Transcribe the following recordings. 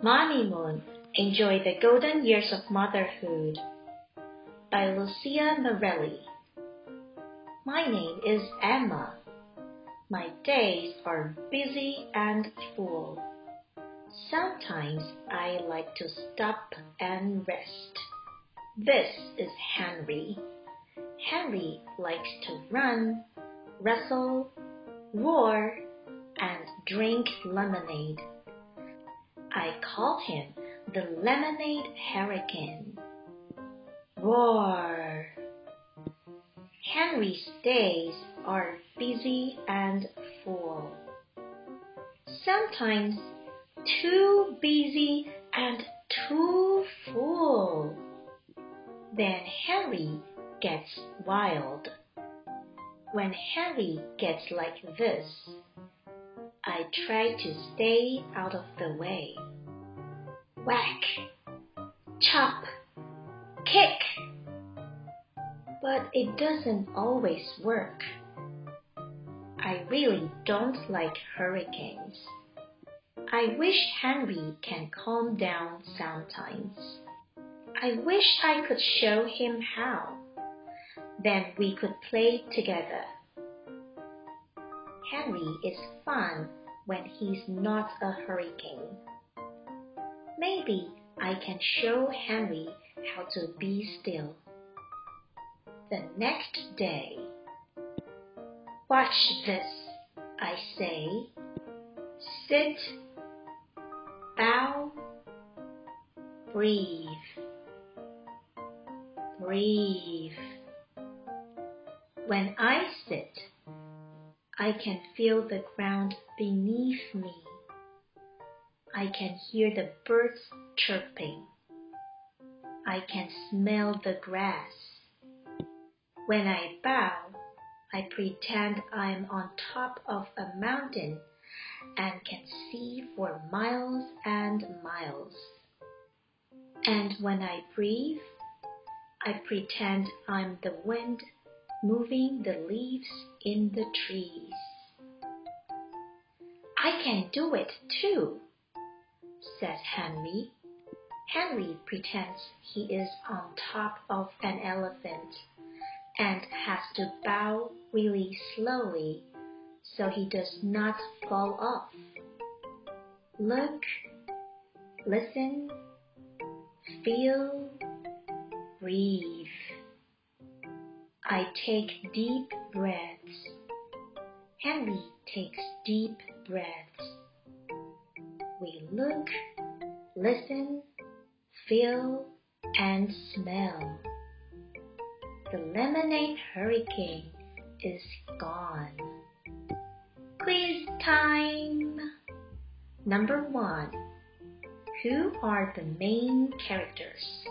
Mommy Moon, Enjoy the Golden Years of Motherhood by Licia Morelli. My name is Emma. My days are busy and full. Sometimes I like to stop and rest. This is Henry. Henry likes to run, wrestle, roar, and drink lemonade. I call him the lemonade hurricane. Roar! Henry's days are busy and full. Sometimes too busy and too full. Then Henry gets wild. When Henry gets like this, I try to stay out of the way. Whack, chop, kick. But it doesn't always work. I really don't like hurricanes. I wish Henry can calm down sometimes. I wish I could show him how. Then we could play together. Henry is fun when he's not a hurricane. Maybe I can show Henry how to be still. The next day, watch this, I say. Sit, bow, breathe, breathe. When I sit, I can feel the ground beneath me. I can hear the birds chirping. I can smell the grass. When I bow, I pretend I'm on top of a mountain and can see for miles and miles. And when I breathe, I pretend I'm the wind moving the leaves in the trees. I can do it too, says Henry. Henry pretends he is on top of an elephant and has to bow really slowly so he does not fall off. Look, listen, feel, breathe. I take deep breaths. Henry takes deep breaths. We look, listen, feel, and smell. The lemonade hurricane is gone. Quiz time! Number one. Who are the main characters?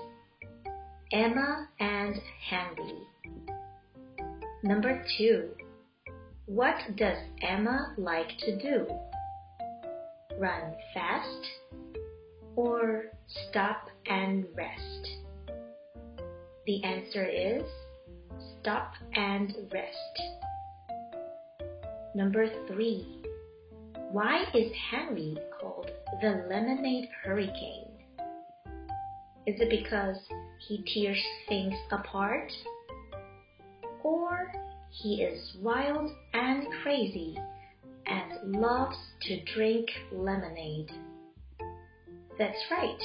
Emma and Henry. Number two. What does Emma like to do? Run fast or stop and rest? The answer is stop and rest. Number three. Why is Henry called the lemonade hurricane? Is it because he tears things apart? Or he is wild and crazy and loves to drink lemonade? That's right.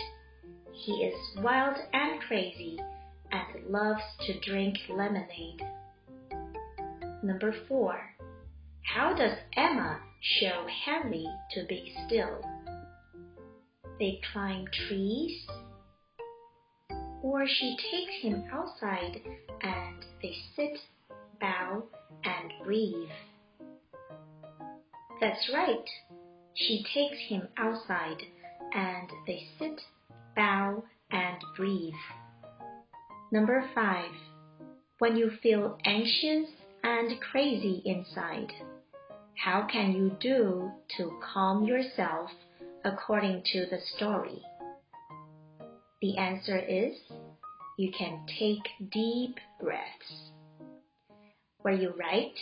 He is wild and crazy and loves to drink lemonade. Number four. How does Emma show Henry to be still? They climb trees, or she takes him outside and they sit, bow, and breathe. That's right. She takes him outside and they sit, bow, and breathe. Number five. When you feel anxious and crazy inside, how can you do to calm yourself according to the story? The answer is you can take deep breaths. Were you right?